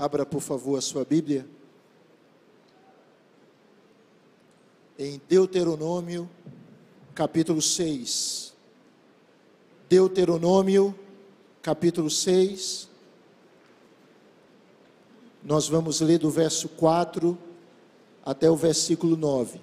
Abra, por favor, a sua Bíblia. Em Deuteronômio, capítulo 6. Deuteronômio, capítulo 6. Nós vamos ler do verso 4 até o versículo 9.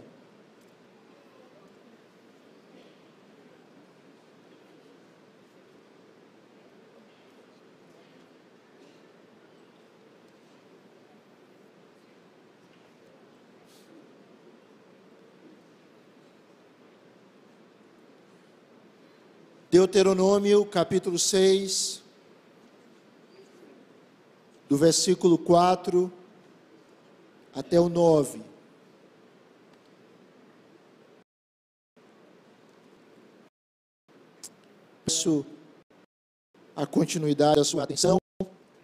Deuteronômio capítulo 6, do versículo 4 até o 9. Peço a continuidade da sua atenção,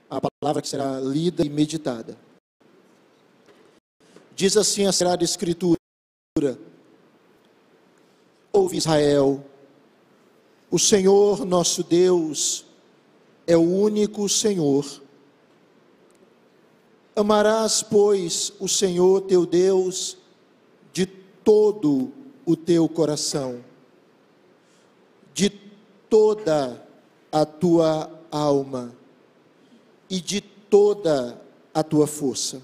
a palavra que será lida e meditada. Diz assim a Sagrada Escritura: Ouve Israel, o Senhor nosso Deus é o único Senhor. Amarás, pois, o Senhor teu Deus de todo o teu coração, de toda a tua alma e de toda a tua força.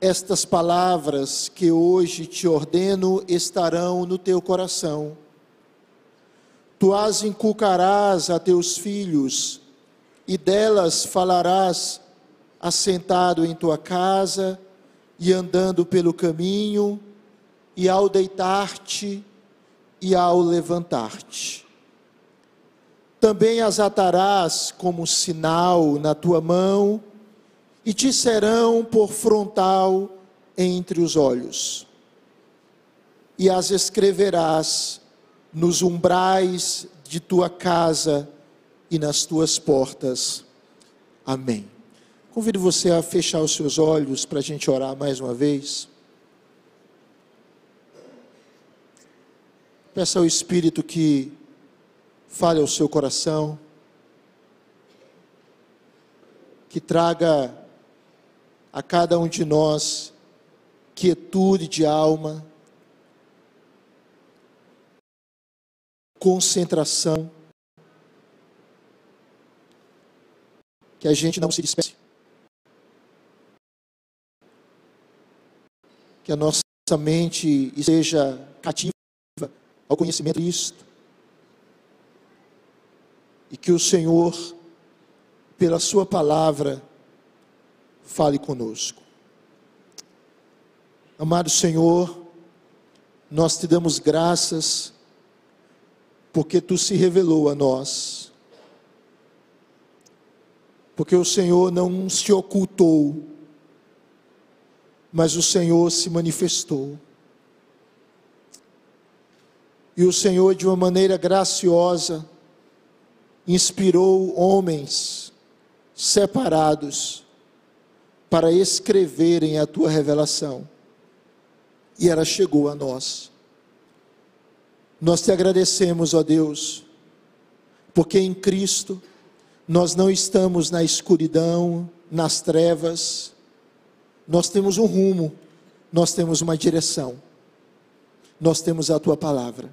Estas palavras que hoje te ordeno estarão no teu coração Tu as inculcarás a teus filhos, e delas falarás assentado em tua casa, e andando pelo caminho, e ao deitar-te, e ao levantar-te. Também as atarás como sinal na tua mão, e te serão por frontal entre os olhos. E as escreverás nos umbrais de tua casa e nas tuas portas. Amém. Convido você a fechar os seus olhos para a gente orar mais uma vez. Peça ao Espírito que fale ao seu coração, que traga a cada um de nós quietude de alma, concentração, que a gente não se disperse, que a nossa mente esteja cativa ao conhecimento de Cristo, e que o Senhor, pela Sua palavra, fale conosco. Amado Senhor, nós te damos graças porque tu se revelou a nós. Porque o Senhor não se ocultou, mas o Senhor se manifestou. E o Senhor, de uma maneira graciosa, inspirou homens separados para escreverem a tua revelação. E ela chegou a nós. Nós te agradecemos, ó Deus, porque em Cristo nós não estamos na escuridão, nas trevas, nós temos um rumo, nós temos uma direção, nós temos a tua palavra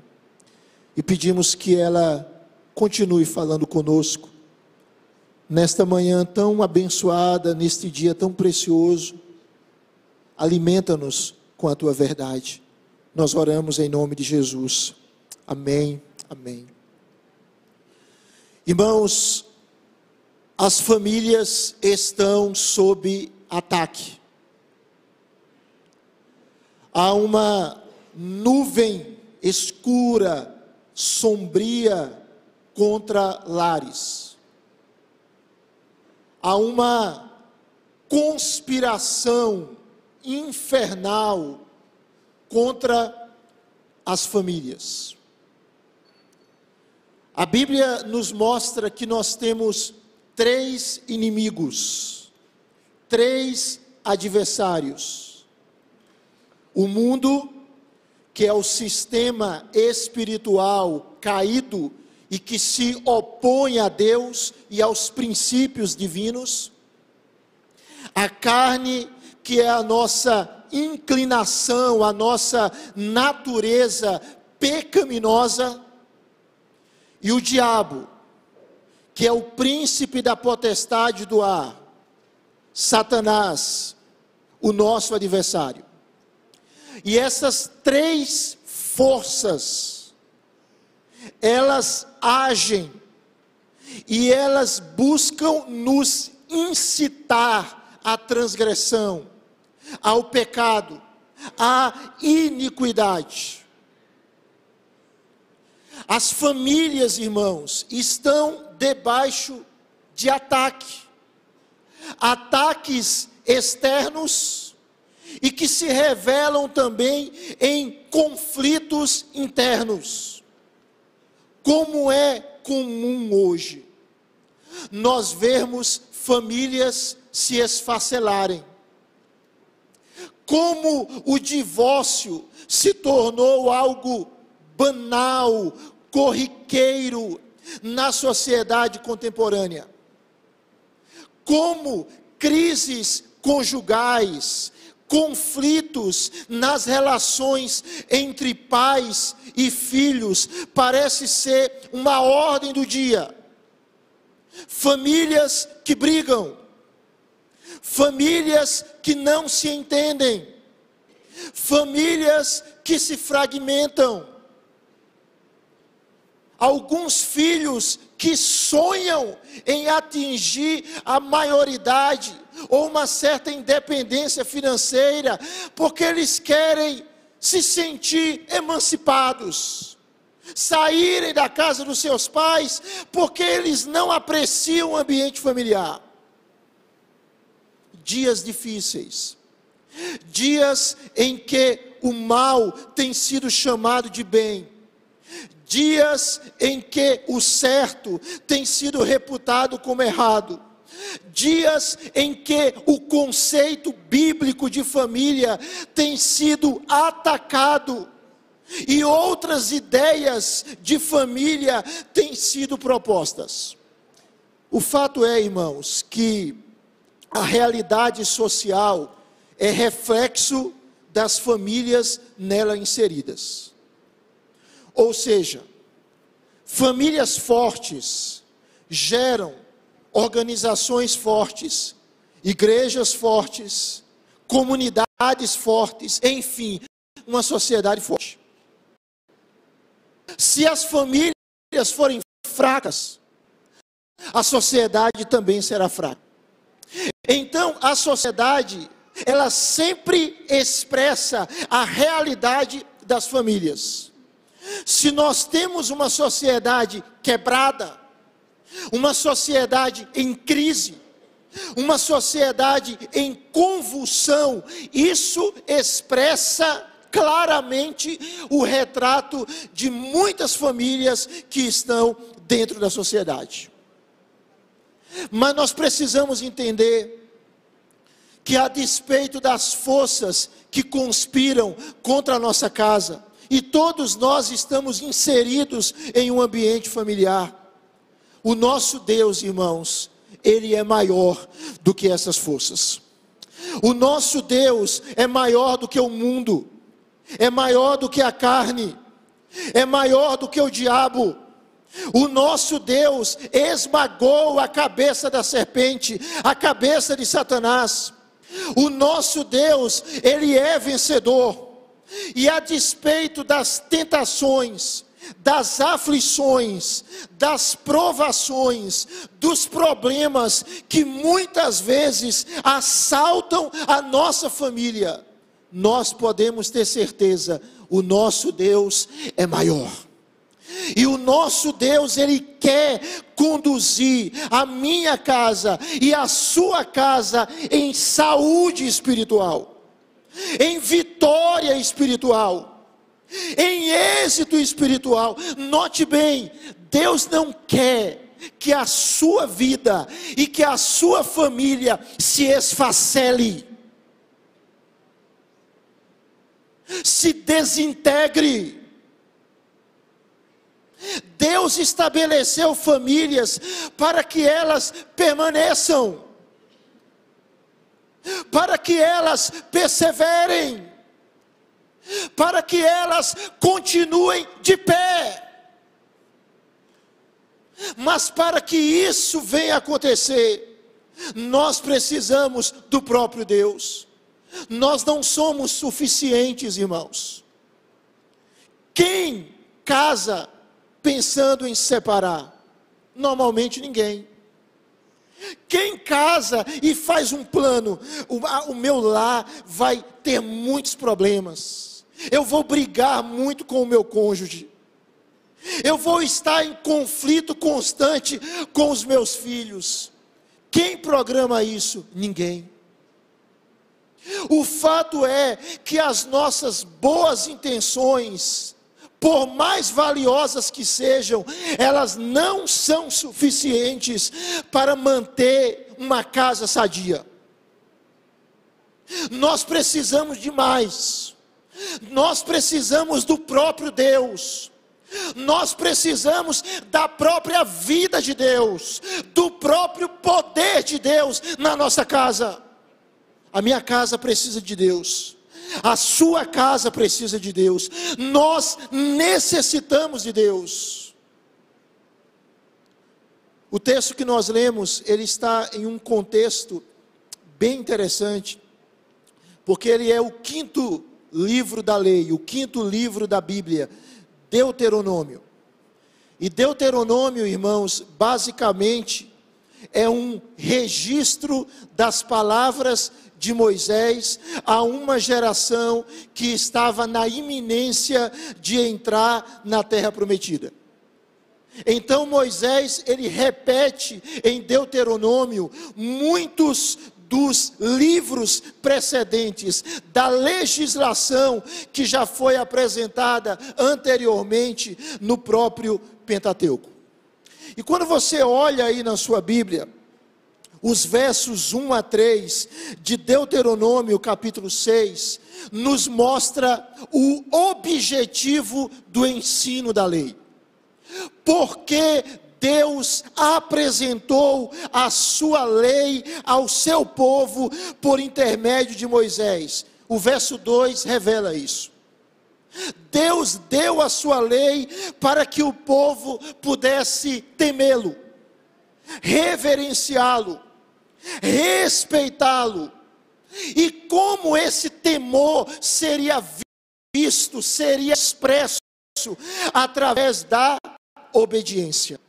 e pedimos que ela continue falando conosco nesta manhã tão abençoada, neste dia tão precioso. Alimenta-nos com a tua verdade. Nós oramos em nome de Jesus. Amém, amém. Irmãos, as famílias estão sob ataque. Há uma nuvem escura, sombria contra lares. Há uma conspiração infernal contra as famílias. A Bíblia nos mostra que nós temos três inimigos, três adversários. O mundo, que é o sistema espiritual caído e que se opõe a Deus e aos princípios divinos. a carne, que é a nossa inclinação, a nossa natureza pecaminosa, e o diabo, que é o príncipe da potestade do ar, Satanás, o nosso adversário. E essas três forças, elas agem e elas buscam nos incitar à transgressão, ao pecado, à iniquidade. As famílias, irmãos, estão debaixo de ataque. Ataques externos e que se revelam também em conflitos internos. Como é comum hoje nós vermos famílias se esfacelarem. Como o divórcio se tornou algo banal, corriqueiro na sociedade contemporânea. Como crises conjugais, conflitos nas relações entre pais e filhos, parece ser uma ordem do dia. Famílias que brigam, famílias que não se entendem, famílias que se fragmentam alguns filhos que sonham em atingir a maioridade ou uma certa independência financeira, porque eles querem se sentir emancipados, saírem da casa dos seus pais, porque eles não apreciam o ambiente familiar. Dias difíceis, dias em que o mal tem sido chamado de bem dias em que o certo tem sido reputado como errado, dias em que o conceito bíblico de família tem sido atacado e outras ideias de família têm sido propostas. O fato é, irmãos, que a realidade social é reflexo das famílias nela inseridas. Ou seja, famílias fortes geram organizações fortes, igrejas fortes, comunidades fortes, enfim, uma sociedade forte. Se as famílias forem fracas, a sociedade também será fraca. Então, a sociedade, ela sempre expressa a realidade das famílias. Se nós temos uma sociedade quebrada, uma sociedade em crise, uma sociedade em convulsão, isso expressa claramente o retrato de muitas famílias que estão dentro da sociedade. Mas nós precisamos entender que, a despeito das forças que conspiram contra a nossa casa, e todos nós estamos inseridos em um ambiente familiar. O nosso Deus, irmãos, ele é maior do que essas forças. O nosso Deus é maior do que o mundo, é maior do que a carne, é maior do que o diabo. O nosso Deus esmagou a cabeça da serpente, a cabeça de Satanás. O nosso Deus, ele é vencedor. E a despeito das tentações, das aflições, das provações, dos problemas que muitas vezes assaltam a nossa família, nós podemos ter certeza, o nosso Deus é maior. E o nosso Deus, Ele quer conduzir a minha casa e a sua casa em saúde espiritual em vitória espiritual, em êxito espiritual. Note bem, Deus não quer que a sua vida e que a sua família se esfacele, se desintegre. Deus estabeleceu famílias para que elas permaneçam. que elas perseverem, para que elas continuem de pé. Mas para que isso venha a acontecer, nós precisamos do próprio Deus. Nós não somos suficientes, irmãos. Quem casa pensando em se separar? Normalmente ninguém. Quem casa e faz um plano, o, o, meu lar vai ter muitos problemas. Eu vou brigar muito com o meu cônjuge. Eu vou estar em conflito constante com os meus filhos. Quem programa isso? Ninguém. O fato é que as nossas boas intenções, por mais valiosas que sejam, elas não são suficientes para manter uma casa sadia. Nós precisamos de mais. Nós precisamos do próprio Deus. Nós precisamos da própria vida de Deus, do próprio poder de Deus na nossa casa. A minha casa precisa de Deus. A sua casa precisa de Deus. Nós necessitamos de Deus. O texto que nós lemos, ele está em um contexto bem interessante, porque ele é o quinto livro da lei, o quinto livro da Bíblia, Deuteronômio. E Deuteronômio, irmãos, basicamente é um registro das palavras de Moisés a uma geração que estava na iminência de entrar na terra prometida. Então Moisés, ele repete em Deuteronômio muitos dos livros precedentes, da legislação que já foi apresentada anteriormente no próprio Pentateuco. E quando você olha aí na sua Bíblia, os versos 1 a 3 de Deuteronômio, capítulo 6, nos mostra o objetivo do ensino da lei. Porque Deus apresentou a sua lei ao seu povo por intermédio de Moisés. O verso 2 revela isso. Deus deu a sua lei para que o povo pudesse temê-lo, reverenciá-lo, respeitá-lo. E como esse temor seria visto, seria expresso através da obediência.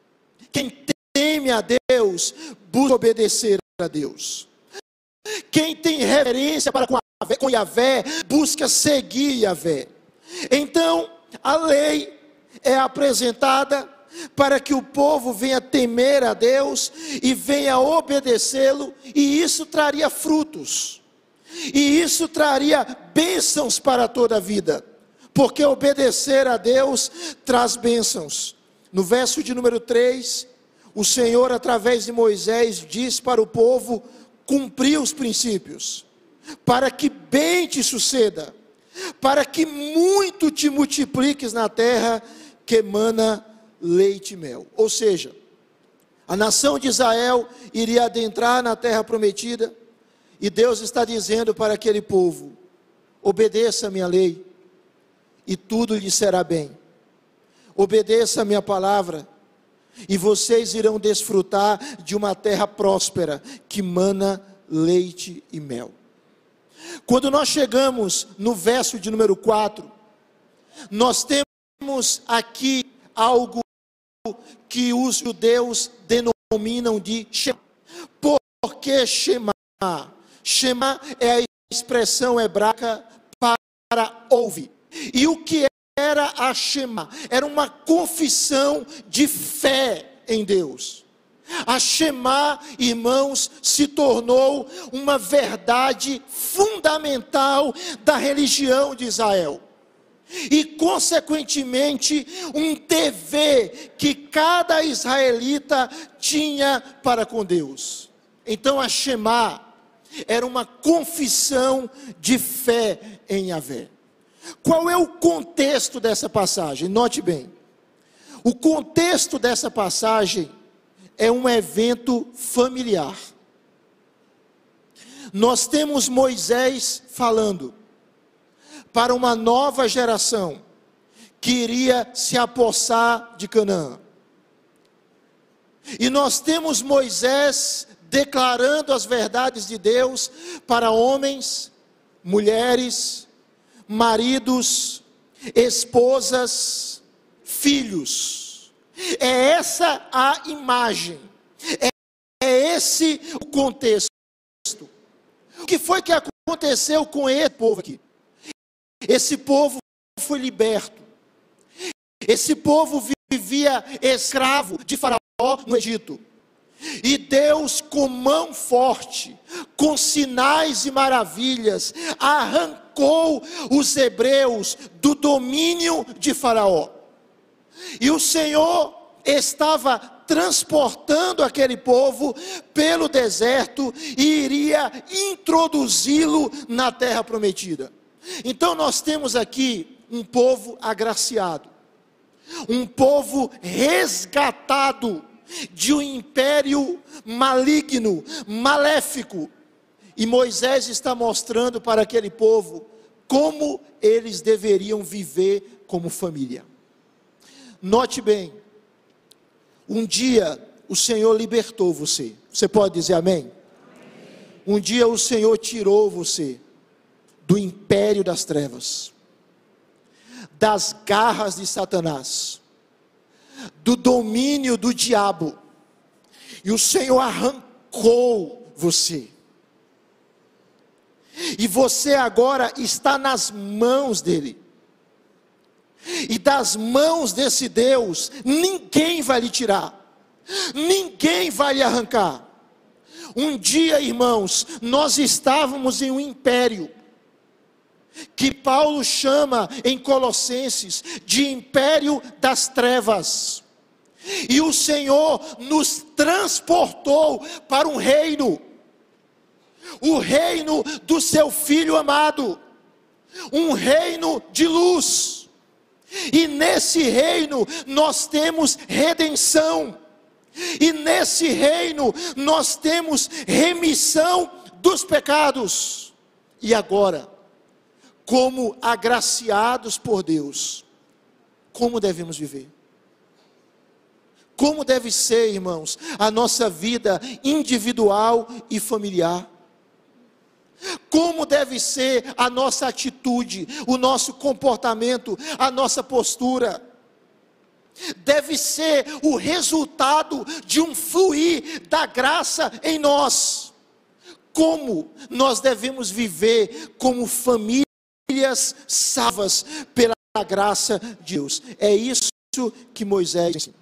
Quem teme a Deus, busca obedecer a Deus. Quem tem reverência para com Yahvé, busca seguir Yahvé. Então, a lei é apresentada para que o povo venha temer a Deus e venha obedecê-lo, e isso traria frutos, e isso traria bênçãos para toda a vida, porque obedecer a Deus traz bênçãos. No verso de número 3, o Senhor, através de Moisés, diz para o povo cumprir os princípios, para que bem te suceda, para que muito te multipliques na terra que emana leite e mel. Ou seja, a nação de Israel iria adentrar na terra prometida, e Deus está dizendo para aquele povo: obedeça a minha lei, e tudo lhe será bem obedeça a minha palavra, e vocês irão desfrutar de uma terra próspera que mana leite e mel. Quando nós chegamos no verso de número 4, nós temos aqui algo que os judeus denominam de Shema. Por que Shema? Shema é a expressão hebraica para ouvir. E o que era a Shema, era uma confissão de fé em Deus. A Shema, irmãos, se tornou uma verdade fundamental da religião de Israel. E, consequentemente, um dever que cada israelita tinha para com Deus. Então, a Shema era uma confissão de fé em Yahvé. Qual é o contexto dessa passagem? Note bem. O contexto dessa passagem é um evento familiar. nós temos Moisés falando para uma nova geração que iria se apossar de Canaã. E nós temos Moisés declarando as verdades de Deus para homens, mulheres, maridos, esposas, filhos. É essa a imagem, é, é esse o contexto. O que foi que aconteceu com esse povo aqui? Esse povo foi liberto. Esse povo vivia escravo de Faraó no Egito. E Deus, com mão forte, com sinais e maravilhas, arrancou os hebreus do domínio de Faraó. E o Senhor estava transportando aquele povo pelo deserto e iria introduzi-lo na terra prometida. Então nós temos aqui um povo agraciado, um povo resgatado de um império maligno, maléfico. E Moisés está mostrando para aquele povo como eles deveriam viver como família. Note bem, um dia o Senhor libertou você. Você pode dizer amém? Um dia o Senhor tirou você do império das trevas, das garras de Satanás do domínio do diabo. E o Senhor arrancou você. E você agora está nas mãos dele. E das mãos desse Deus, ninguém vai lhe tirar. Ninguém vai lhe arrancar. Um dia, irmãos, nós estávamos em um império que Paulo chama em Colossenses de império das trevas. E o Senhor nos transportou para um reino, o reino do seu filho amado, um reino de luz. E nesse reino nós temos redenção. E nesse reino nós temos remissão dos pecados. E agora, como agraciados por Deus, como devemos viver? Como deve ser, irmãos, a nossa vida individual e familiar? Como deve ser a nossa atitude, o nosso comportamento, a nossa postura? Deve ser o resultado de um fluir da graça em nós. Como nós devemos viver como família? Famílias salvas pela graça de Deus. É isso que Moisés ensina.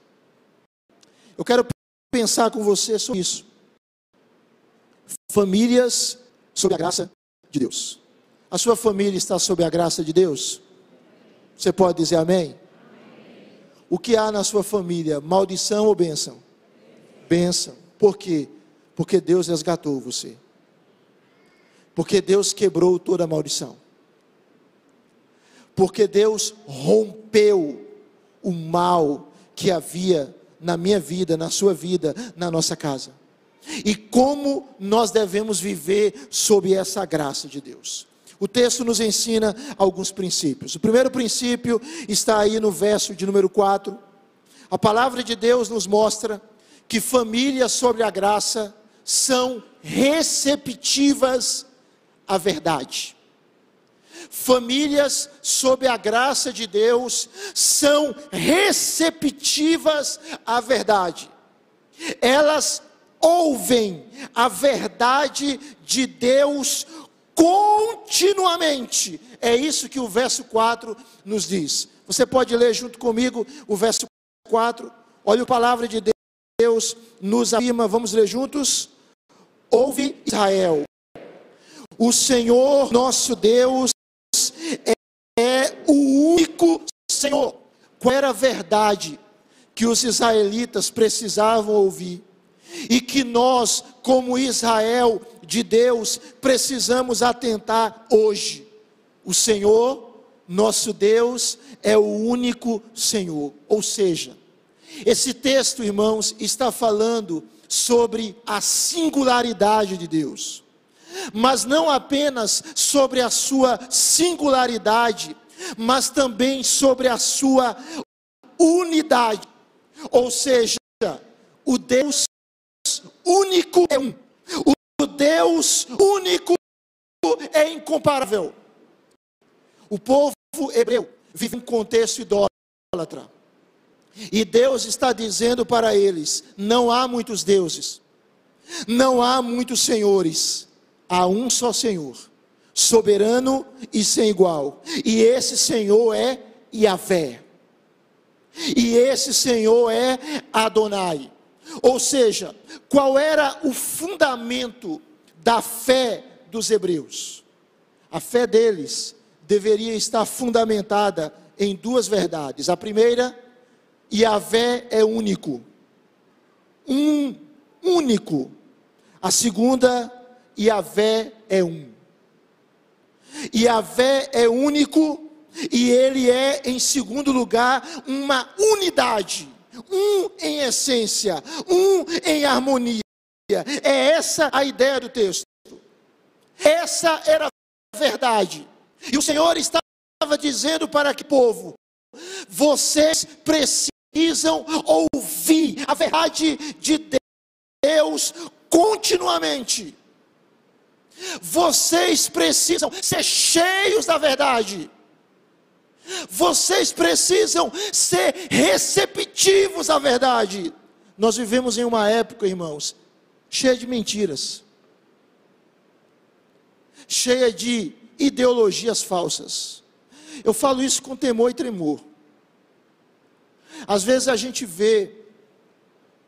Eu quero pensar com você sobre isso. Famílias sob a graça de Deus. A sua família está sob a graça de Deus? Você pode dizer amém? amém? O que há na sua família? Maldição ou bênção? Bênção. Por quê? Porque Deus resgatou você. Porque Deus quebrou toda a maldição porque Deus rompeu o mal que havia na minha vida, na sua vida, na nossa casa. E como nós devemos viver sob essa graça de Deus. O texto nos ensina alguns princípios. O primeiro princípio está aí no verso de número 4. A palavra de Deus nos mostra que famílias sobre a graça são receptivas à verdade. Famílias sob a graça de Deus são receptivas à verdade. Elas ouvem a verdade de Deus continuamente. É isso que o verso 4 nos diz. Você pode ler junto comigo o verso 4. Olha a palavra de Deus nos afirma, vamos ler juntos? Ouve Israel. O Senhor nosso Deus o único Senhor. Qual era a verdade que os israelitas precisavam ouvir? E que nós, como Israel de Deus, precisamos atentar hoje. O Senhor, nosso Deus, é o único Senhor. Ou seja, esse texto, irmãos, está falando sobre a singularidade de Deus mas não apenas sobre a sua singularidade, mas também sobre a sua unidade. Ou seja, o Deus único é um. O Deus único é incomparável. O povo hebreu vive em contexto idólatra. E Deus está dizendo para eles: não há muitos deuses, não há muitos senhores, há um só Senhor, soberano e sem igual. E esse Senhor é Yahvé. E esse Senhor é Adonai. Ou seja, qual era o fundamento da fé dos hebreus? A fé deles deveria estar fundamentada em duas verdades. A primeira, Yahvé é único. Um único. A segunda, Yahvé é um. Yahvé é único e ele é, em segundo lugar, uma unidade. Um em essência, um em harmonia. É essa a ideia do texto. Essa era a verdade. E o Senhor estava dizendo para que povo, vocês precisam ouvir a verdade de Deus continuamente. Vocês precisam ser cheios da verdade. Vocês precisam ser receptivos à verdade. Nós vivemos em uma época, irmãos, cheia de mentiras, cheia de ideologias falsas. Eu falo isso com temor e tremor. Às vezes a gente vê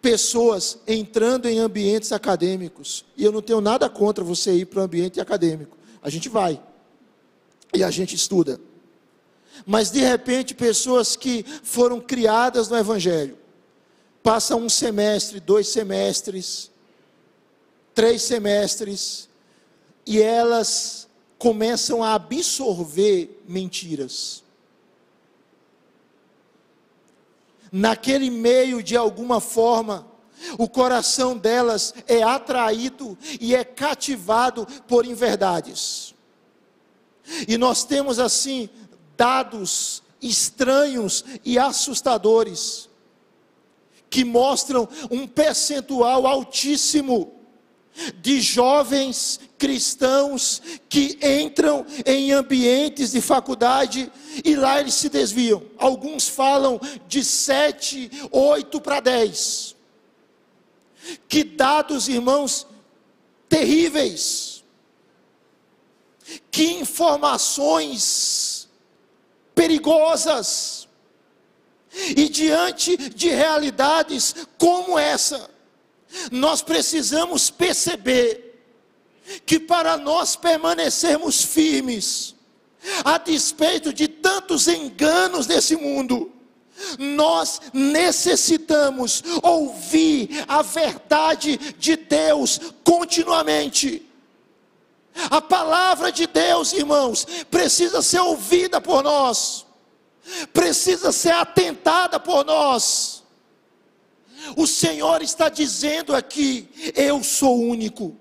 pessoas entrando em ambientes acadêmicos, e eu não tenho nada contra você ir para o ambiente acadêmico. A gente vai e a gente estuda. Mas de repente, pessoas que foram criadas no Evangelho, passam um semestre, dois semestres, três semestres, e elas começam a absorver mentiras. Naquele meio, de alguma forma, o coração delas é atraído e é cativado por inverdades. E nós temos assim dados estranhos e assustadores, que mostram um percentual altíssimo de jovens cristãos que entram em ambientes de faculdade e lá eles se desviam. Alguns falam de 7, 8 para 10. Que dados, irmãos, terríveis. Que informações perigosas. E diante de realidades como essa, nós precisamos perceber que para nós permanecermos firmes, a despeito de tantos enganos desse mundo, nós necessitamos ouvir a verdade de Deus continuamente. A palavra de Deus, irmãos, precisa ser ouvida por nós, precisa ser atentada por nós. O Senhor está dizendo aqui: Eu sou único,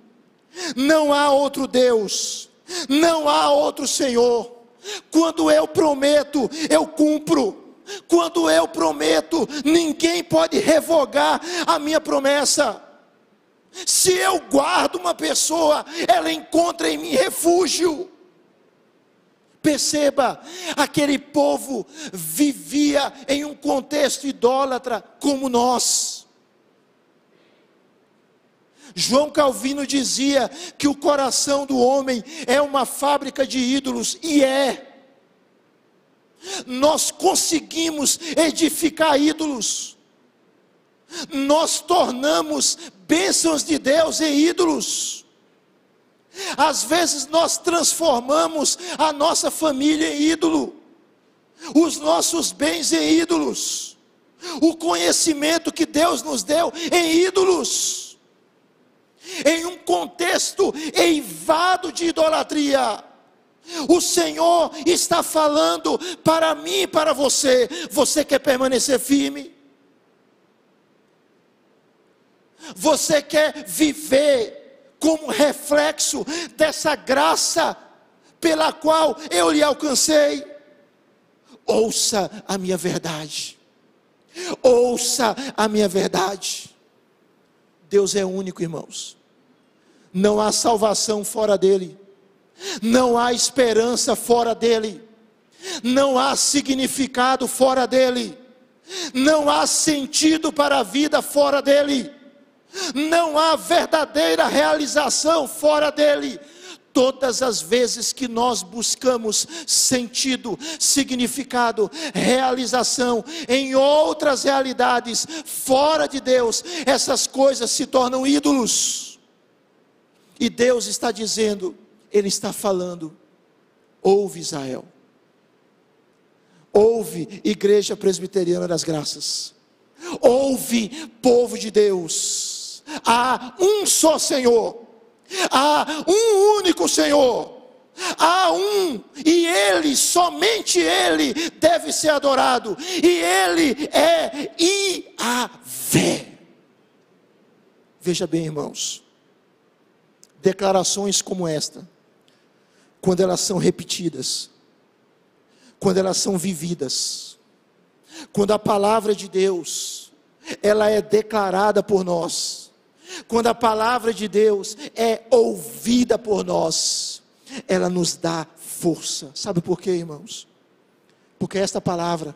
não há outro Deus, não há outro Senhor. Quando eu prometo, eu cumpro. Quando eu prometo, ninguém pode revogar a minha promessa. Se eu guardo uma pessoa, ela encontra em mim refúgio. Perceba, aquele povo vivia em um contexto idólatra como nós. João Calvino dizia que o coração do homem é uma fábrica de ídolos, e é. Nós conseguimos edificar ídolos, nós tornamos bênçãos de Deus em ídolos. Às vezes nós transformamos a nossa família em ídolo, os nossos bens em ídolos, o conhecimento que Deus nos deu em ídolos, em um contexto eivado de idolatria. O Senhor está falando para mim e para você: você quer permanecer firme? Você quer viver como reflexo dessa graça pela qual eu lhe alcancei. Ouça a minha verdade. Ouça a minha verdade. Deus é único, irmãos. Não há salvação fora dele. Não há esperança fora dele. Não há significado fora dele. Não há sentido para a vida fora dele. Não há verdadeira realização fora dele. Todas as vezes que nós buscamos sentido, significado, realização em outras realidades fora de Deus, essas coisas se tornam ídolos. E Deus está dizendo, Ele está falando, ouve Israel, ouve Igreja Presbiteriana das Graças, ouve povo de Deus, há um só Senhor. Há um único Senhor. Há um, e Ele, somente Ele, deve ser adorado, e Ele é Iavé. Veja bem, irmãos, declarações como esta, quando elas são repetidas, quando elas são vividas, quando a palavra de Deus, ela é declarada por nós, quando a palavra de Deus é ouvida por nós, ela nos dá força. Sabe por quê, irmãos? Porque esta palavra,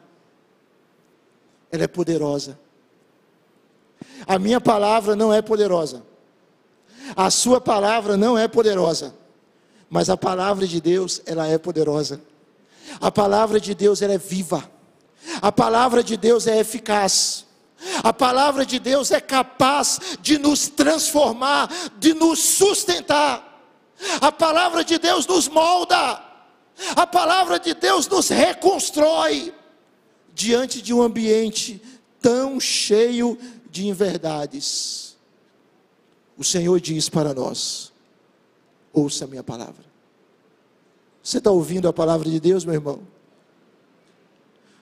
ela é poderosa. A minha palavra não é poderosa. A sua palavra não é poderosa. Mas a palavra de Deus, ela é poderosa. A palavra de Deus, ela é viva. A palavra de Deus é eficaz. A palavra de Deus é capaz de nos transformar, de nos sustentar. A palavra de Deus nos molda. A palavra de Deus nos reconstrói diante de um ambiente tão cheio de inverdades. O Senhor diz para nós: ouça a minha palavra. Você está ouvindo a palavra de Deus, meu irmão?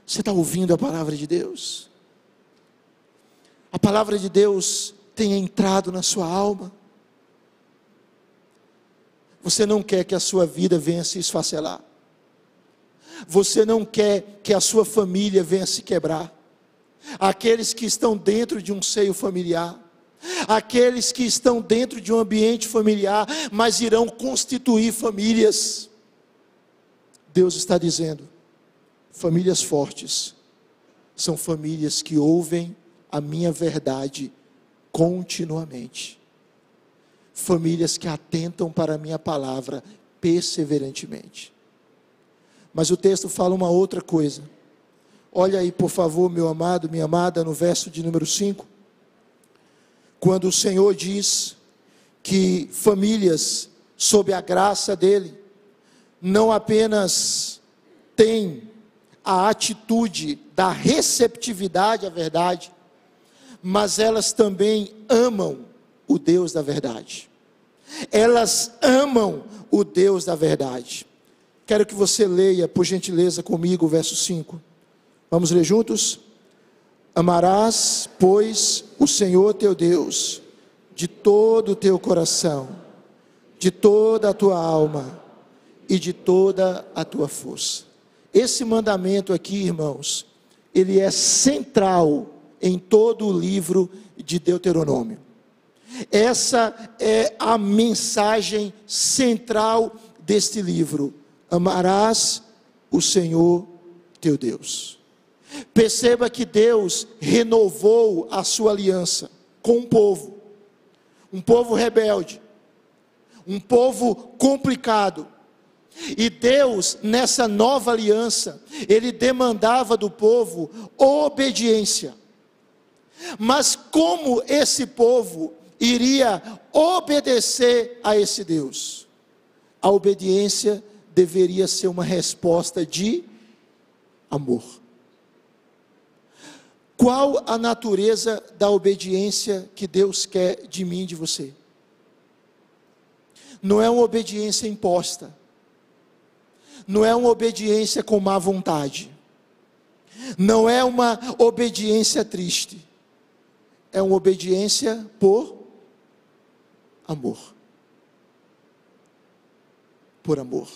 Você está ouvindo a palavra de Deus? a palavra de Deus tenha entrado na sua alma. Você não quer que a sua vida venha se esfacelar. Você não quer que a sua família venha se quebrar. Aqueles que estão dentro de um seio familiar, aqueles que estão dentro de um ambiente familiar, mas irão constituir famílias. Deus está dizendo: famílias fortes são famílias que ouvem a minha verdade continuamente. Famílias que atentam para a minha palavra perseverantemente. Mas o texto fala uma outra coisa. Olha aí, por favor, meu amado, minha amada, no verso de número 5. Quando o Senhor diz que famílias, sob a graça dEle, não apenas têm a atitude da receptividade à verdade, mas elas também amam o Deus da verdade. Elas amam o Deus da verdade. Quero que você leia, por gentileza, comigo o verso 5. Vamos ler juntos? Amarás, pois, o Senhor teu Deus, de todo o teu coração, de toda a tua alma e de toda a tua força. Esse mandamento aqui, irmãos, ele é central em todo o livro de Deuteronômio. Essa é a mensagem central deste livro: amarás o Senhor teu Deus. Perceba que Deus renovou a sua aliança com um povo, um povo rebelde, um povo complicado. E Deus, nessa nova aliança, Ele demandava do povo obediência. Mas como esse povo iria obedecer a esse Deus? A obediência deveria ser uma resposta de amor. Qual a natureza da obediência que Deus quer de mim e de você? Não é uma obediência imposta, não é uma obediência com má vontade, não é uma obediência triste, é uma obediência por amor. por amor.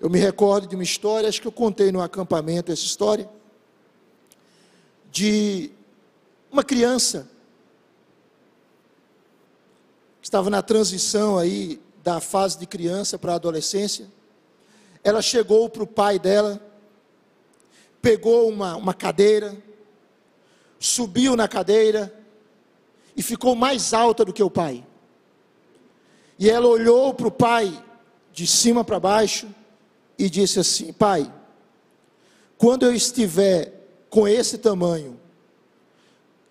Eu me recordo de uma história, acho que eu contei no acampamento essa história, de uma criança que estava na transição aí da fase de criança para a adolescência. Ela chegou para o pai dela, pegou uma, uma cadeira, subiu na cadeira e ficou mais alta do que o pai. E ela olhou para o pai de cima para baixo e disse assim: Pai, quando eu estiver com esse tamanho,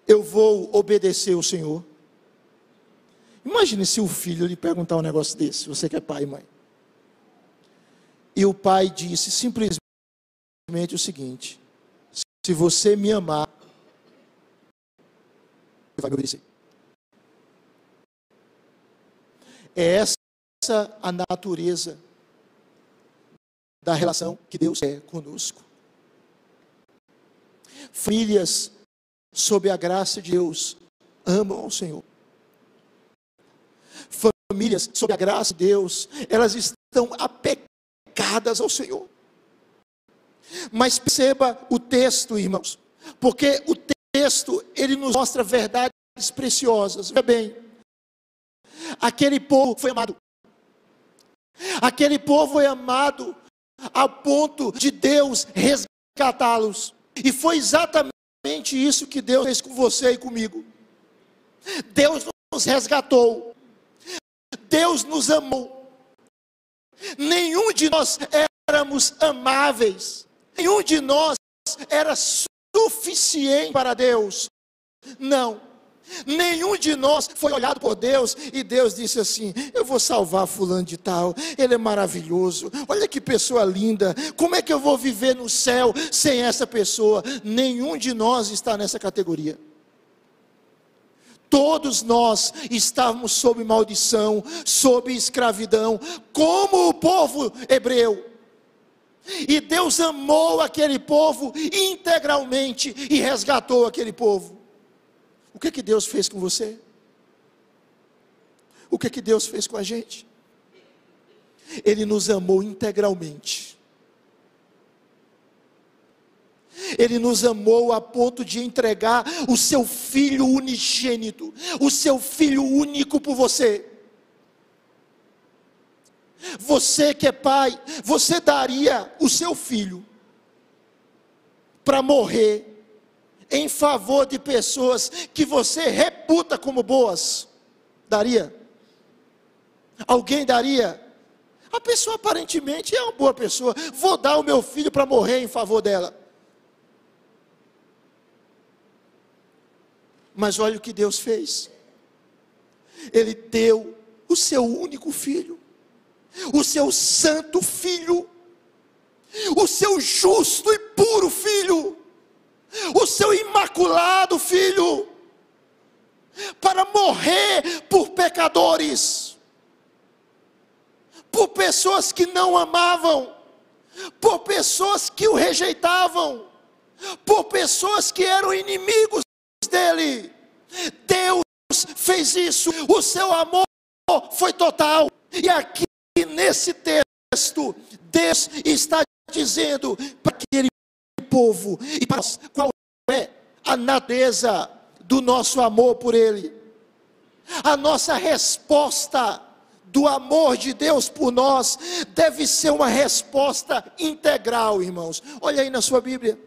eu vou obedecer o Senhor. Imagine se o filho lhe perguntar um negócio desse, você que é pai e mãe. E o pai disse simplesmente o seguinte: se você me amar, você vai me obedecer. É essa a natureza da relação que Deus quer conosco. Famílias, sob a graça de Deus, amam ao Senhor. Famílias, sob a graça de Deus, elas estão apegadas ao Senhor. Mas perceba o texto, irmãos, porque o texto ele nos mostra verdades preciosas. Veja bem, aquele povo foi amado. Aquele povo foi amado a ponto de Deus resgatá-los. E foi exatamente isso que Deus fez com você e comigo. Deus nos resgatou. Deus nos amou. Nenhum de nós éramos amáveis. Nenhum de nós era suficiente para Deus. Não. Nenhum de nós foi olhado por Deus e Deus disse assim: Eu vou salvar Fulano de Tal, ele é maravilhoso, olha que pessoa linda, como é que eu vou viver no céu sem essa pessoa? Nenhum de nós está nessa categoria. Todos nós estávamos sob maldição, sob escravidão, como o povo hebreu. E Deus amou aquele povo integralmente e resgatou aquele povo. O que que Deus fez com você? O que que Deus fez com a gente? Ele nos amou integralmente. Ele nos amou a ponto de entregar o seu filho unigênito, o seu filho único por você. Você que é pai, você daria o seu filho para morrer em favor de pessoas que você reputa como boas? Daria? Alguém daria? A pessoa aparentemente é uma boa pessoa. Vou dar o meu filho para morrer em favor dela. Mas olha o que Deus fez. Ele deu o seu único filho, o seu santo filho, o seu justo e puro filho o seu imaculado filho, para morrer por pecadores, por pessoas que não amavam, por pessoas que o rejeitavam, por pessoas que eram inimigos dele. Deus fez isso, o seu amor foi total. E aqui nesse texto, Deus está dizendo para aquele povo e para nós, qual é a natureza do nosso amor por Ele. A nossa resposta do amor de Deus por nós deve ser uma resposta integral, irmãos. Olha aí na sua Bíblia.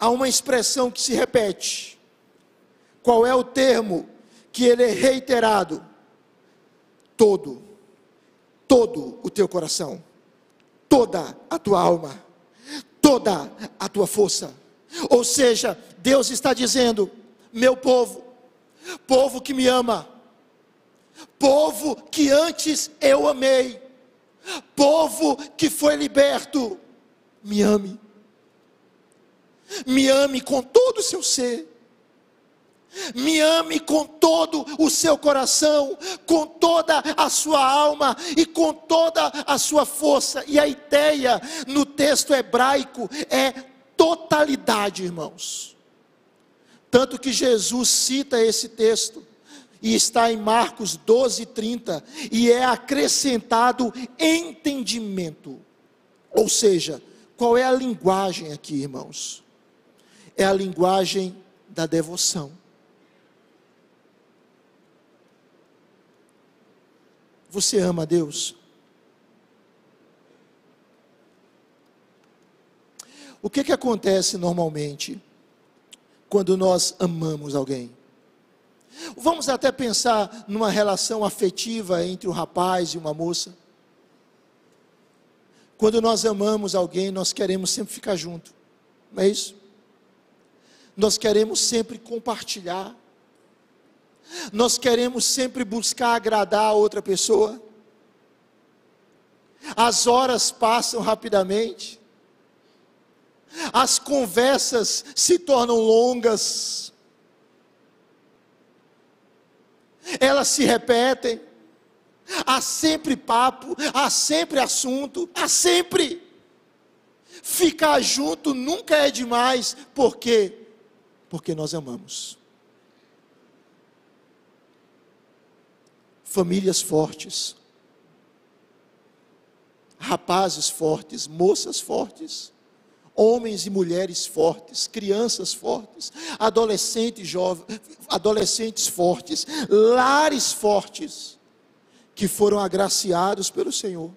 Há uma expressão que se repete. Qual é o termo que ele é reiterado? Todo. Todo o teu coração. Toda a tua alma toda a tua força. Ou seja, Deus está dizendo: meu povo, povo que me ama, povo que antes eu amei, povo que foi liberto, me ame, me ame com todo o seu ser me ame com todo o seu coração, com toda a sua alma e com toda a sua força. E a ideia no texto hebraico é totalidade, irmãos. Tanto que Jesus cita esse texto e está em Marcos 12, 30, e é acrescentado entendimento. Ou seja, qual é a linguagem aqui, irmãos? É a linguagem da devoção. Você ama a Deus? O que, que acontece normalmente quando nós amamos alguém? Vamos até pensar numa relação afetiva entre um rapaz e uma moça. Quando nós amamos alguém, nós queremos sempre ficar junto, não é isso? Nós queremos sempre compartilhar, nós queremos sempre buscar agradar a outra pessoa. As horas passam rapidamente, as conversas se tornam longas, elas se repetem, há sempre papo, há sempre assunto, há sempre. Ficar junto nunca é demais, por quê? Porque nós amamos. Famílias fortes, rapazes fortes, moças fortes, homens e mulheres fortes, crianças fortes, adolescentes jovens, adolescentes fortes, lares fortes, que foram agraciados pelo Senhor,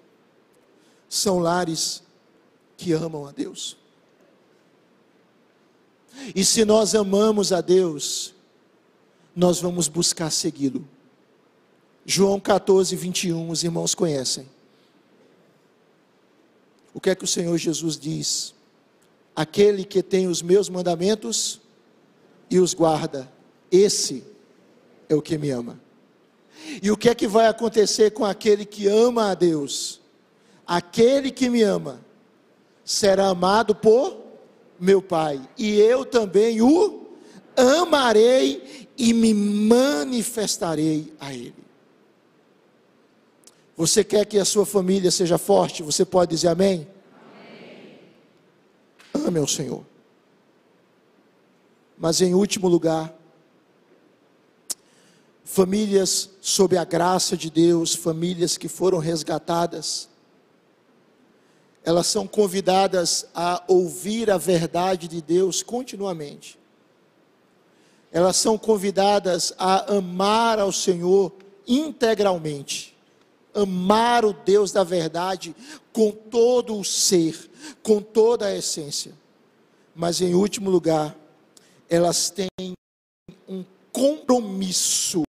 são lares que amam a Deus. E se nós amamos a Deus, nós vamos buscar segui-lo. João 14, 21, os irmãos conhecem. O que é que o Senhor Jesus diz? Aquele que tem os meus mandamentos e os guarda, esse é o que me ama. E o que é que vai acontecer com aquele que ama a Deus? Aquele que me ama será amado por meu Pai, e eu também o amarei e me manifestarei a Ele. Você quer que a sua família seja forte? Você pode dizer amém? Ame ao Senhor. Mas em último lugar, famílias sob a graça de Deus, famílias que foram resgatadas, elas são convidadas a ouvir a verdade de Deus continuamente. Elas são convidadas a amar ao Senhor integralmente. Amar o Deus da verdade com todo o ser, com toda a essência. Mas em último lugar, elas têm um compromisso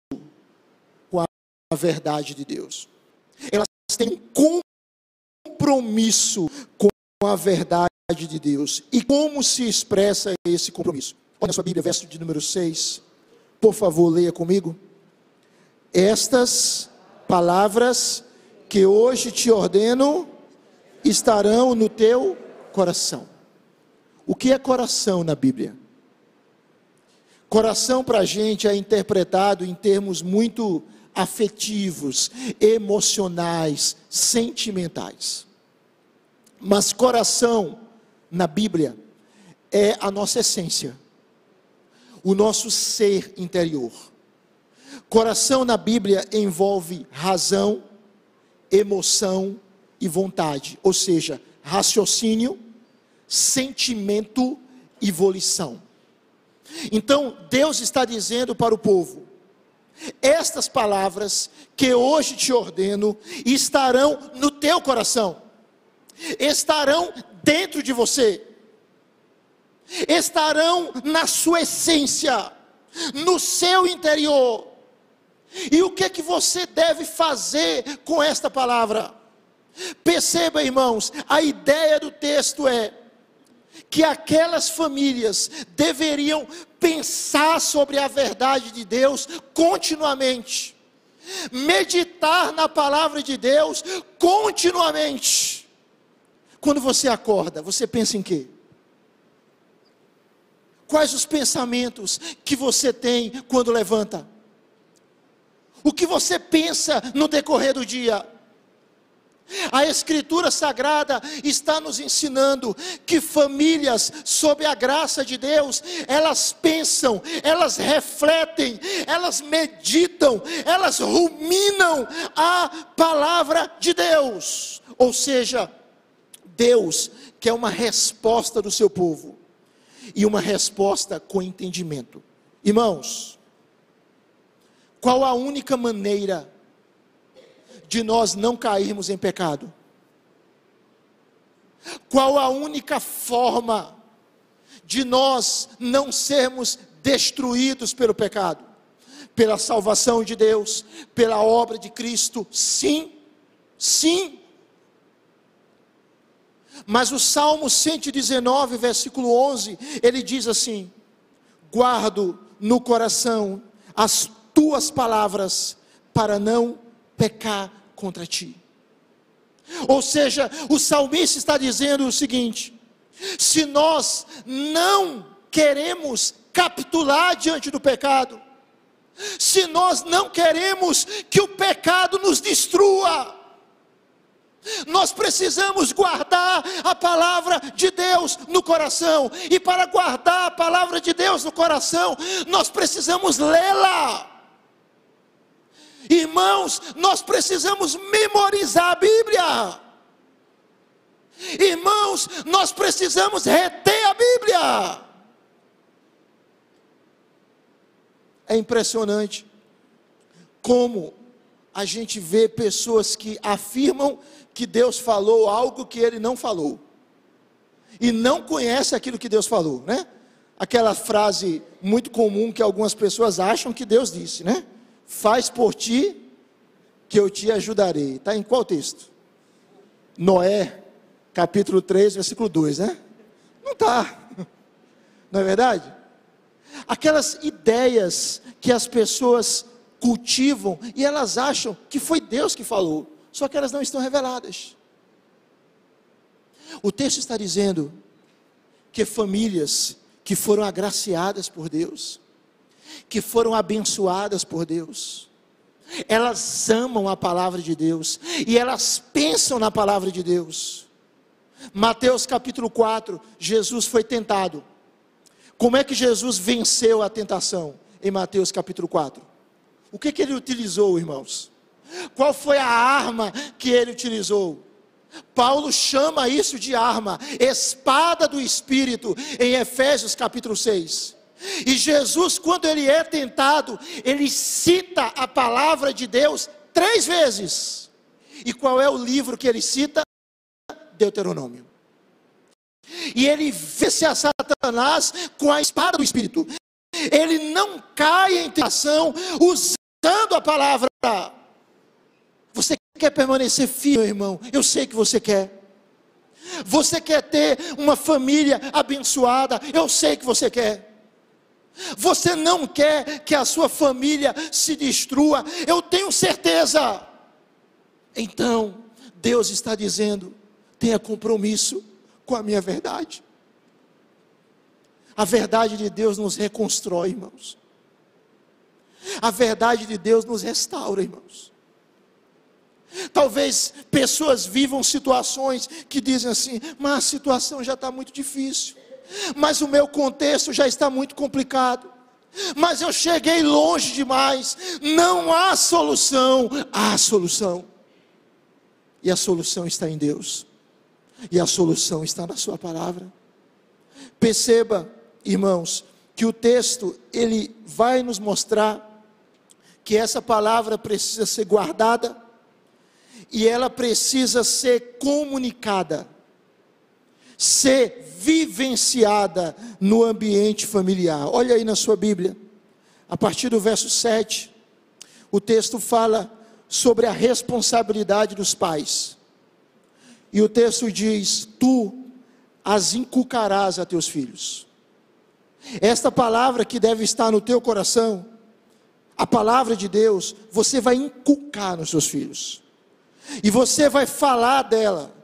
com a verdade de Deus. Elas têm um compromisso com a verdade de Deus. E como se expressa esse compromisso? Olha a sua Bíblia, verso de número 6. Por favor, leia comigo. Estas palavras que hoje te ordeno estarão no teu coração. O que é coração na Bíblia? Coração para a gente é interpretado em termos muito afetivos, emocionais, sentimentais. Mas coração na Bíblia é a nossa essência, o nosso ser interior. Coração na Bíblia envolve razão, emoção e vontade, ou seja, raciocínio, sentimento e volição. Então, Deus está dizendo para o povo: estas palavras que hoje te ordeno estarão no teu coração, estarão dentro de você, estarão na sua essência, no seu interior. E o que é que você deve fazer com esta palavra? Perceba, irmãos, a ideia do texto é que aquelas famílias deveriam pensar sobre a verdade de Deus continuamente, meditar na palavra de Deus continuamente. Quando você acorda, você pensa em quê? Quais os pensamentos que você tem quando levanta? O que você pensa no decorrer do dia? A Escritura Sagrada está nos ensinando que famílias, sob a graça de Deus, elas pensam, elas refletem, elas meditam, elas ruminam a palavra de Deus. Ou seja, Deus quer uma resposta do seu povo, e uma resposta com entendimento. Irmãos, qual a única maneira de nós não cairmos em pecado? Qual a única forma de nós não sermos destruídos pelo pecado? Pela salvação de Deus, pela obra de Cristo? Sim, sim. Mas o Salmo 119, versículo 11, ele diz assim: Guardo no coração as tuas palavras para não pecar contra ti. Ou seja, o salmista está dizendo o seguinte: se nós não queremos capitular diante do pecado, se nós não queremos que o pecado nos destrua, nós precisamos guardar a palavra de Deus no coração, e para guardar a palavra de Deus no coração, nós precisamos lê-la. Irmãos, nós precisamos memorizar a Bíblia. Irmãos, nós precisamos reter a Bíblia. É impressionante como a gente vê pessoas que afirmam que Deus falou algo que ele não falou. E não conhece aquilo que Deus falou, né? Aquela frase muito comum que algumas pessoas acham que Deus disse, né? Faz por ti que eu te ajudarei. Está em qual texto? Noé, capítulo 3, versículo 2, né? Não está. Não é verdade? Aquelas ideias que as pessoas cultivam e elas acham que foi Deus que falou, só que elas não estão reveladas. O texto está dizendo que famílias que foram agraciadas por Deus, que foram abençoadas por Deus. Elas amam a palavra de Deus e elas pensam na palavra de Deus. Mateus capítulo 4, Jesus foi tentado. Como é que Jesus venceu a tentação? Em Mateus capítulo 4. O que, que ele utilizou, irmãos? Qual foi a arma que ele utilizou? Paulo chama isso de arma, espada do Espírito, em Efésios capítulo 6. E Jesus, quando ele é tentado, ele cita a palavra de Deus três vezes. E qual é o livro que ele cita? Deuteronômio. E ele vence a Satanás com a espada do Espírito. Ele não cai em tentação usando a palavra. Você quer permanecer firme, irmão? Eu sei que você quer. Você quer ter uma família abençoada? Eu sei que você quer. Você não quer que a sua família se destrua, eu tenho certeza. Então, Deus está dizendo: tenha compromisso com a minha verdade. A verdade de Deus nos reconstrói, irmãos. A verdade de Deus nos restaura, irmãos. Talvez pessoas vivam situações que dizem assim, mas a situação já está muito difícil mas o meu contexto já está muito complicado. Mas eu cheguei longe demais. Não há solução, há solução. E a solução está em Deus. E a solução está na sua palavra. Perceba, irmãos, que o texto ele vai nos mostrar que essa palavra precisa ser guardada e ela precisa ser comunicada ser vivenciada no ambiente familiar. Olha aí na sua Bíblia, a partir do verso 7, o texto fala sobre a responsabilidade dos pais. E o texto diz: Tu as inculcarás a teus filhos. Esta palavra que deve estar no teu coração, a palavra de Deus, você vai inculcar nos seus filhos. E você vai falar dela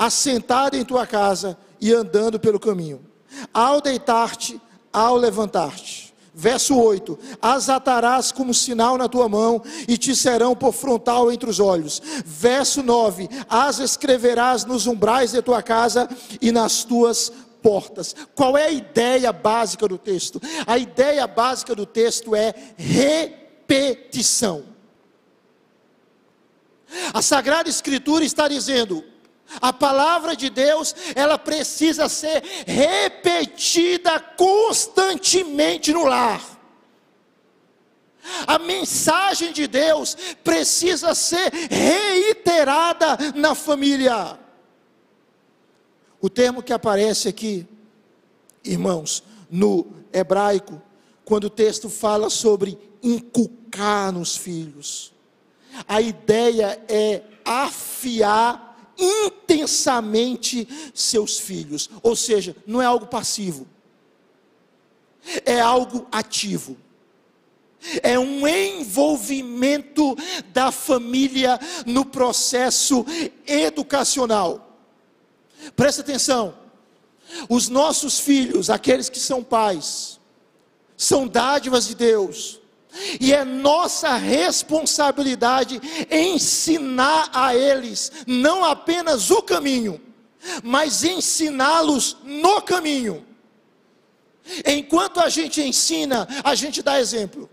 assentado em tua casa e andando pelo caminho, ao deitar-te, ao levantar-te. Verso 8: As atarás como sinal na tua mão e te serão por frontal entre os olhos. Verso 9: As escreverás nos umbrais de tua casa e nas tuas portas. Qual é a ideia básica do texto? A ideia básica do texto é repetição. A Sagrada Escritura está dizendo: a palavra de Deus, ela precisa ser repetida constantemente no lar. A mensagem de Deus precisa ser reiterada na família. O termo que aparece aqui, irmãos, no hebraico, quando o texto fala sobre inculcar nos filhos, a ideia é afiar intensamente seus filhos, ou seja, não é algo passivo, é algo ativo. É um envolvimento da família no processo educacional. Presta atenção. Os nossos filhos, aqueles que são pais, são dádivas de Deus e é nossa responsabilidade ensinar a eles não apenas o caminho, mas ensiná-los no caminho. Enquanto a gente ensina, a gente dá exemplo.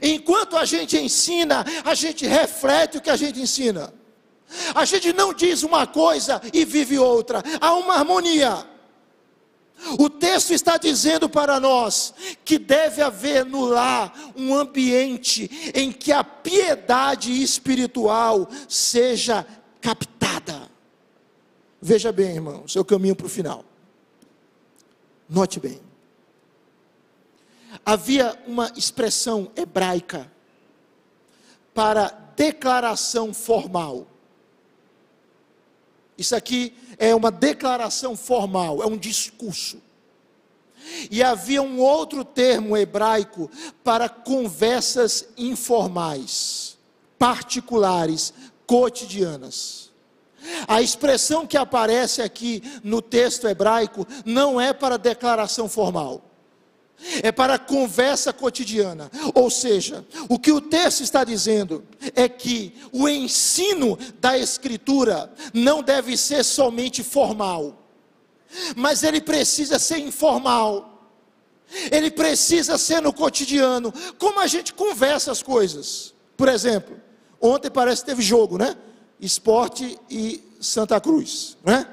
Enquanto a gente ensina, a gente reflete o que a gente ensina. A gente não diz uma coisa e vive outra. Há uma harmonia. O texto está dizendo para nós que deve haver no lar um ambiente em que a piedade espiritual seja captada. Veja bem, irmão, seu caminho para o final. Note bem. Havia uma expressão hebraica para declaração formal. Isso aqui é uma declaração formal, é um discurso. E havia um outro termo hebraico para conversas informais, particulares, cotidianas. A expressão que aparece aqui no texto hebraico não é para declaração formal é para conversa cotidiana. Ou seja, o que o texto está dizendo é que o ensino da Escritura não deve ser somente formal, mas ele precisa ser informal. Ele precisa ser no cotidiano, como a gente conversa as coisas. Por exemplo, ontem parece que teve jogo, né? Esporte e Santa Cruz, né?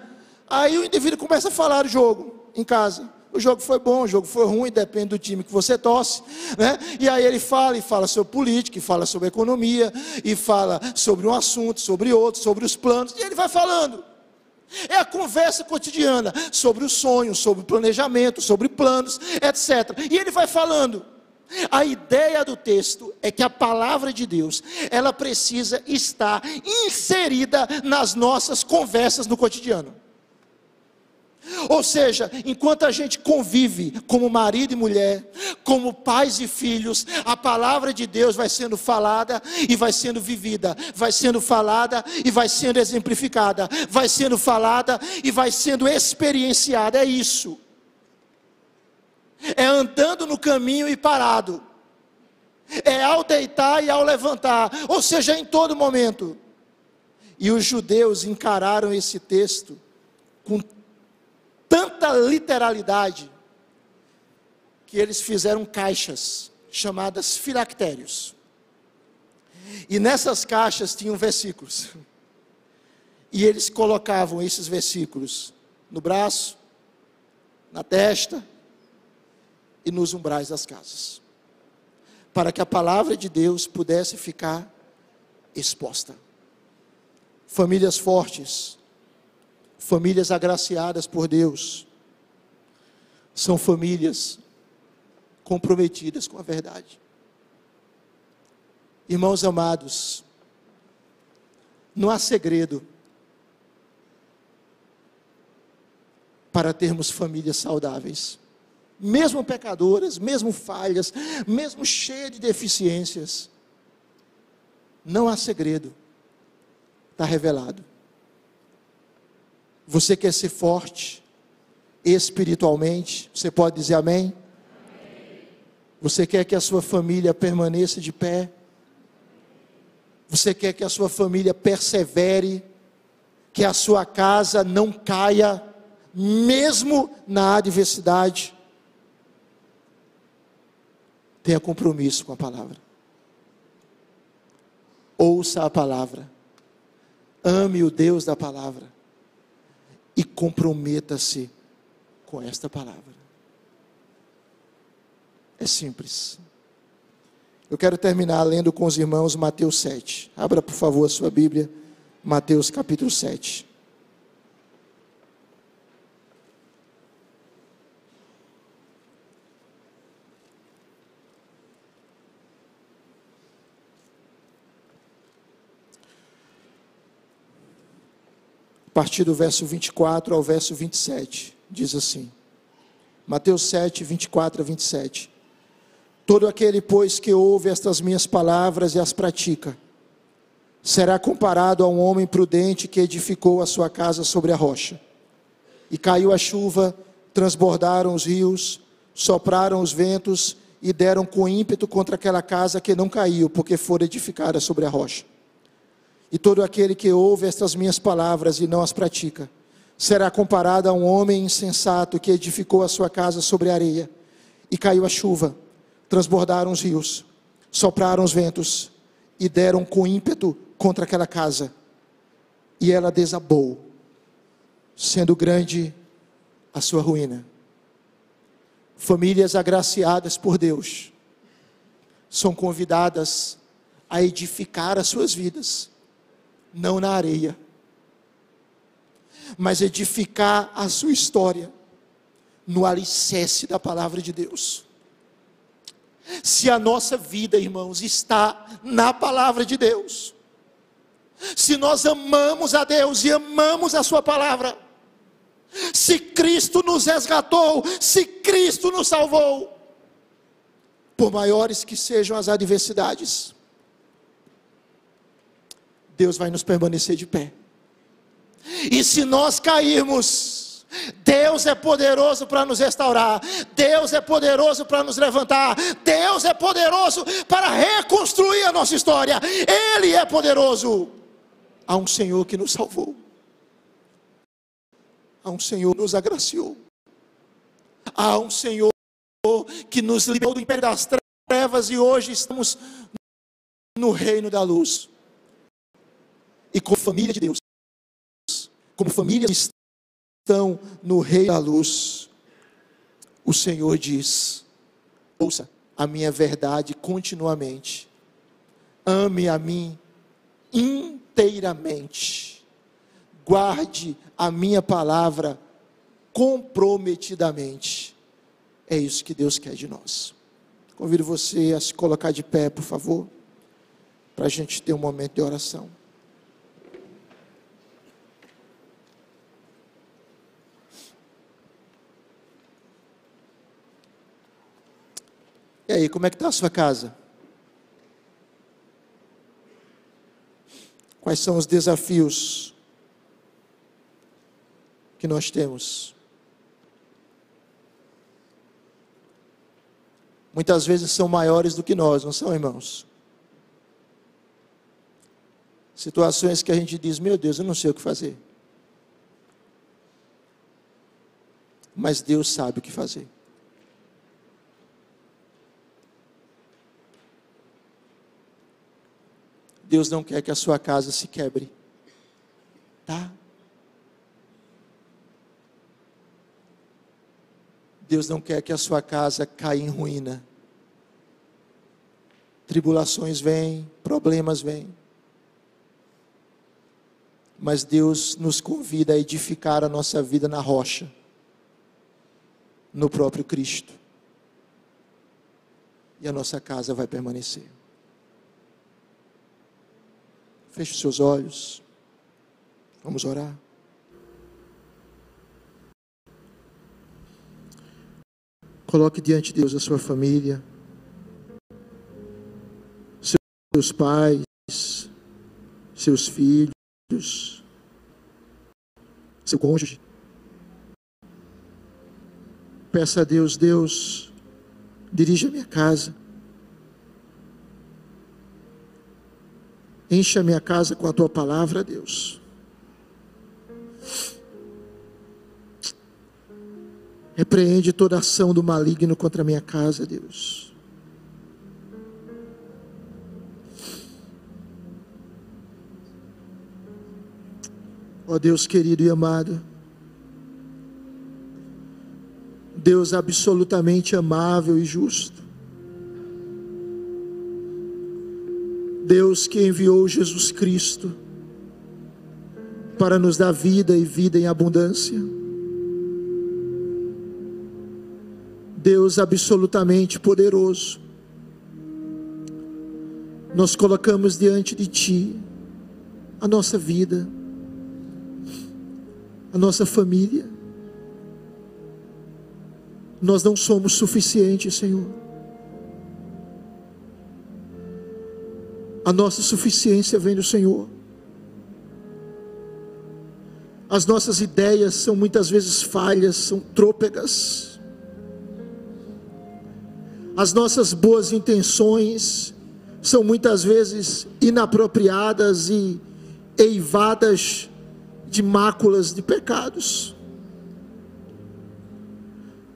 Aí o indivíduo começa a falar do jogo em casa. O jogo foi bom, o jogo foi ruim, depende do time que você torce, né? E aí ele fala e fala sobre política, e fala sobre economia, e fala sobre um assunto, sobre outro, sobre os planos, e ele vai falando. É a conversa cotidiana sobre os sonhos, sobre o planejamento, sobre planos, etc. E ele vai falando. A ideia do texto é que a palavra de Deus, ela precisa estar inserida nas nossas conversas no cotidiano. Ou seja, enquanto a gente convive como marido e mulher, como pais e filhos, a palavra de Deus vai sendo falada e vai sendo vivida, vai sendo falada e vai sendo exemplificada, vai sendo falada e vai sendo experienciada. É isso. É andando no caminho e parado. É ao deitar e ao levantar, ou seja, em todo momento. E os judeus encararam esse texto com tanta literalidade que eles fizeram caixas chamadas filactérios. E nessas caixas tinham versículos. E eles colocavam esses versículos no braço, na testa e nos umbrais das casas. Para que a palavra de Deus pudesse ficar exposta. Famílias fortes famílias agraciadas por Deus, são famílias comprometidas com a verdade. Irmãos amados, não há segredo para termos famílias saudáveis, mesmo pecadoras, mesmo falhas, mesmo cheias de deficiências. Não há segredo, está revelado. Você quer ser forte espiritualmente? Você pode dizer amém? amém? Você quer que a sua família permaneça de pé? Você quer que a sua família persevere? Que a sua casa não caia, mesmo na adversidade? Tenha compromisso com a palavra. Ouça a palavra. Ame o Deus da palavra. E comprometa-se com esta palavra. É simples. Eu quero terminar lendo com os irmãos Mateus 7. Abra, por favor, a sua Bíblia, Mateus capítulo 7. A partir do verso 24 ao verso 27, diz assim: Mateus 7, 24 a 27. Todo aquele, pois, que ouve estas minhas palavras e as pratica, será comparado a um homem prudente que edificou a sua casa sobre a rocha. E caiu a chuva, transbordaram os rios, sopraram os ventos e deram com ímpeto contra aquela casa que não caiu, porque fora edificada sobre a rocha. E todo aquele que ouve estas minhas palavras e não as pratica, será comparado a um homem insensato que edificou a sua casa sobre areia. E caiu a chuva, transbordaram os rios, sopraram os ventos e deram com ímpeto contra aquela casa. E ela desabou, sendo grande a sua ruína. Famílias agraciadas por Deus são convidadas a edificar as suas vidas, não na areia, mas edificar a sua história no alicerce da palavra de Deus. Se a nossa vida, irmãos, está na palavra de Deus, se nós amamos a Deus e amamos a Sua palavra, se Cristo nos resgatou, se Cristo nos salvou, por maiores que sejam as adversidades, Deus vai nos permanecer de pé. E se nós cairmos, Deus é poderoso para nos restaurar, Deus é poderoso para nos levantar, Deus é poderoso para reconstruir a nossa história, Ele é poderoso. Há um Senhor que nos salvou, há um Senhor que nos agraciou, há um Senhor que nos libertou do império das trevas e hoje estamos no reino da luz. E como família de Deus, como família estão no Rei da Luz, o Senhor diz: ouça a minha verdade continuamente, ame a mim inteiramente, guarde a minha palavra comprometidamente. É isso que Deus quer de nós. Convido você a se colocar de pé, por favor, para a gente ter um momento de oração. E aí, como é que está a sua casa? Quais são os desafios que nós temos? Muitas vezes são maiores do que nós, não são, irmãos? Situações que a gente diz: Meu Deus, eu não sei o que fazer. Mas Deus sabe o que fazer. Deus não quer que a sua casa se quebre. Tá? Deus não quer que a sua casa caia em ruína. Tribulações vêm, problemas vêm. Mas Deus nos convida a edificar a nossa vida na rocha, no próprio Cristo. E a nossa casa vai permanecer. Feche os seus olhos. Vamos orar. Coloque diante de Deus a sua família, seus pais, seus filhos, seu cônjuge. Peça a Deus, Deus, Dirige a minha casa. Enche a minha casa com a tua palavra, Deus. Repreende toda ação do maligno contra a minha casa, Deus. Ó oh Deus querido e amado, Deus absolutamente amável e justo, Deus que enviou Jesus Cristo para nos dar vida e vida em abundância. Deus absolutamente poderoso. Nós colocamos diante de Ti a nossa vida, a nossa família. Nós não somos suficientes, Senhor. A nossa suficiência vem do Senhor. As nossas ideias são muitas vezes falhas, são trôpegas. As nossas boas intenções são muitas vezes inapropriadas e eivadas de máculas de pecados.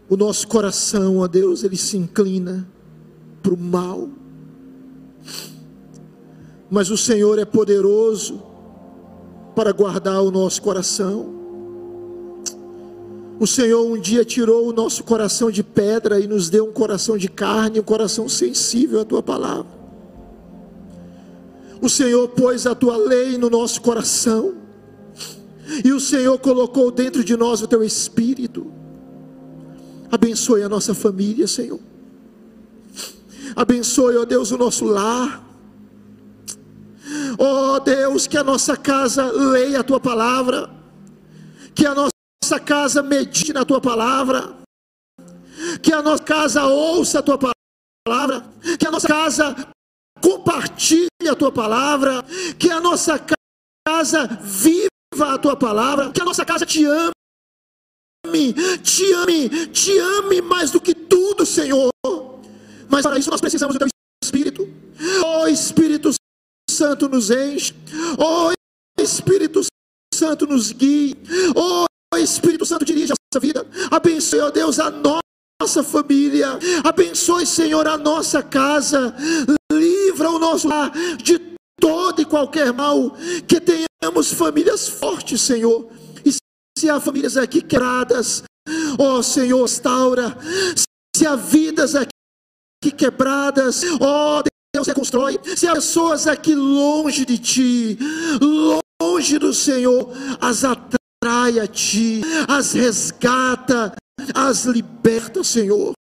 O nosso coração, ó Deus, ele se inclina para o mal mas o Senhor é poderoso para guardar o nosso coração. O Senhor um dia tirou o nosso coração de pedra e nos deu um coração de carne, um coração sensível à tua palavra. O Senhor pôs a tua lei no nosso coração, e o Senhor colocou dentro de nós o teu espírito. Abençoe a nossa família, Senhor. Abençoe, ó Deus, o nosso lar. Oh Deus, que a nossa casa leia a tua palavra, que a nossa casa medite na tua palavra, que a nossa casa ouça a tua palavra, que a nossa casa compartilhe a tua palavra, que a nossa casa viva a tua palavra, que a nossa casa te ame, te ame, te ame mais do que tudo, Senhor. Mas para isso nós precisamos do teu Espírito. Oh Espírito Santo nos enche, ó oh, Espírito Santo nos guie, ó oh, Espírito Santo dirige a nossa vida, abençoe, ó oh Deus, a nossa família, abençoe, Senhor, a nossa casa, livra o nosso lar de todo e qualquer mal, que tenhamos famílias fortes, Senhor, e se há famílias aqui quebradas, ó Senhor, restaura, se há vidas aqui quebradas, ó Deus, reconstrói. Se há pessoas aqui longe de ti, longe do Senhor, as atrai a ti, as resgata, as liberta, Senhor.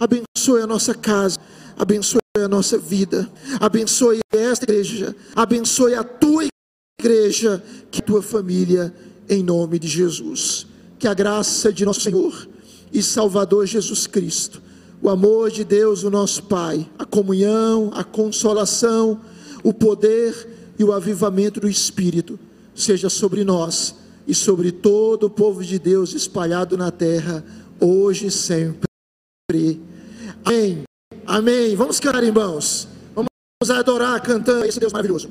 Abençoe a nossa casa, abençoe a nossa vida, abençoe esta igreja, abençoe a tua igreja, que tua família, em nome de Jesus. Que a graça de nosso Senhor e Salvador Jesus Cristo o amor de Deus, o nosso Pai, a comunhão, a consolação, o poder e o avivamento do Espírito seja sobre nós e sobre todo o povo de Deus espalhado na terra, hoje e sempre. Amém. Amém. Vamos cantar. Vamos adorar cantando esse Deus maravilhoso.